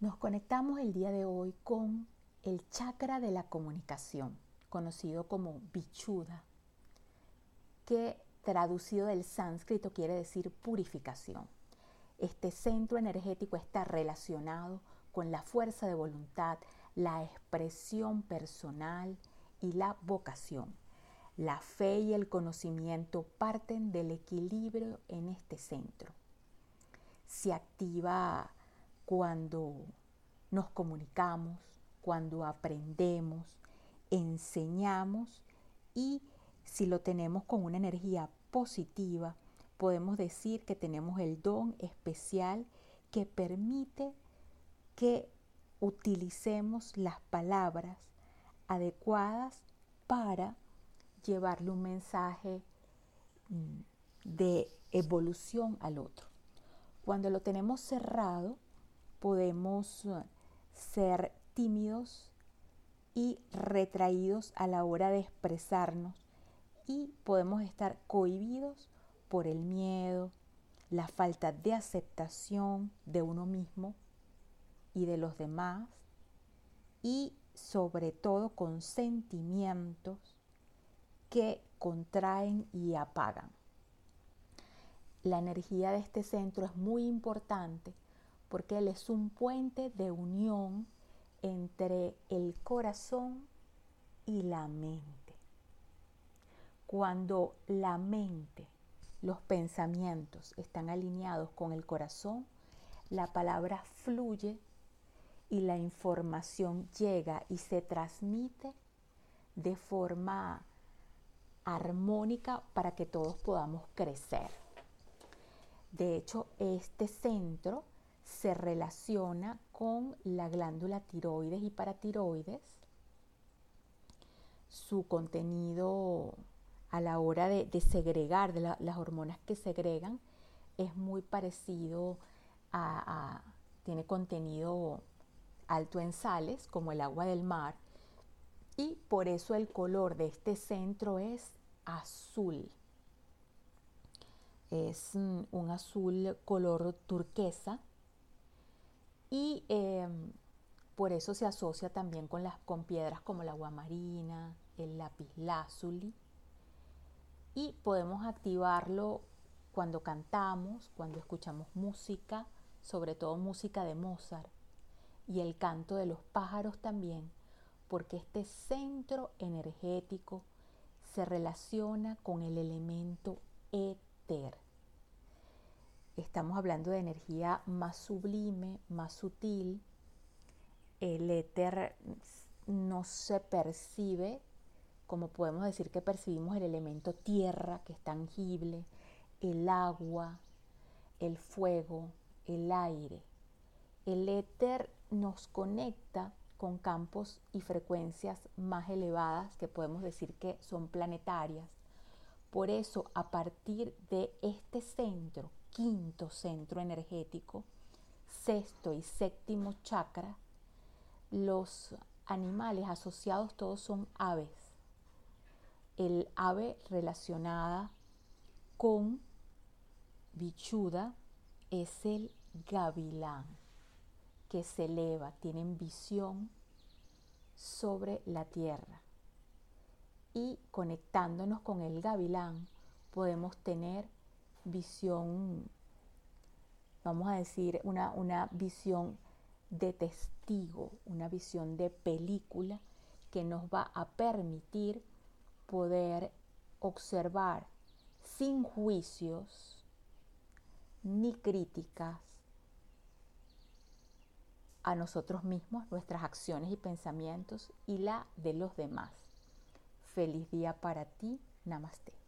Nos conectamos el día de hoy con el chakra de la comunicación, conocido como Bichuda, que traducido del sánscrito quiere decir purificación. Este centro energético está relacionado con la fuerza de voluntad, la expresión personal y la vocación. La fe y el conocimiento parten del equilibrio en este centro. Se activa cuando nos comunicamos, cuando aprendemos, enseñamos y si lo tenemos con una energía positiva, podemos decir que tenemos el don especial que permite que utilicemos las palabras adecuadas para llevarle un mensaje mm, de evolución al otro. Cuando lo tenemos cerrado, podemos eh, ser tímidos y retraídos a la hora de expresarnos y podemos estar cohibidos por el miedo, la falta de aceptación de uno mismo y de los demás y sobre todo con sentimientos que contraen y apagan. La energía de este centro es muy importante porque él es un puente de unión entre el corazón y la mente. Cuando la mente, los pensamientos están alineados con el corazón, la palabra fluye y la información llega y se transmite de forma armónica para que todos podamos crecer. De hecho, este centro se relaciona con la glándula tiroides y paratiroides. Su contenido a la hora de, segregar, de las hormonas que segregan, es muy parecido a, tiene contenido alto en sales, como el agua del mar, y por eso el color de este centro es azul. Es mm, un azul color turquesa y em, por eso se asocia también con, las, con piedras como la marina, el lápiz lazuli y podemos activarlo cuando cantamos, cuando escuchamos música, sobre todo música de Mozart y el canto de los pájaros también, porque este centro energético se relaciona con el elemento éter. Estamos hablando de energía más sublime, más sutil. El éter no se percibe como podemos decir que percibimos el elemento tierra, que es tangible, el agua, el fuego, el aire. El éter nos conecta con campos y frecuencias más elevadas que podemos decir que son planetarias. Por eso, a partir de este centro, quinto centro energético, sexto y séptimo chakra, los animales asociados todos son aves. El ave relacionada con bichuda es el gavilán que se eleva, tienen visión sobre la tierra. Y conectándonos con el gavilán podemos tener visión, vamos a decir, una, una visión de testigo, una visión de película que nos va a permitir poder observar sin juicios ni críticas a nosotros mismos, nuestras acciones y pensamientos y la de los demás. Feliz día para ti. Namaste.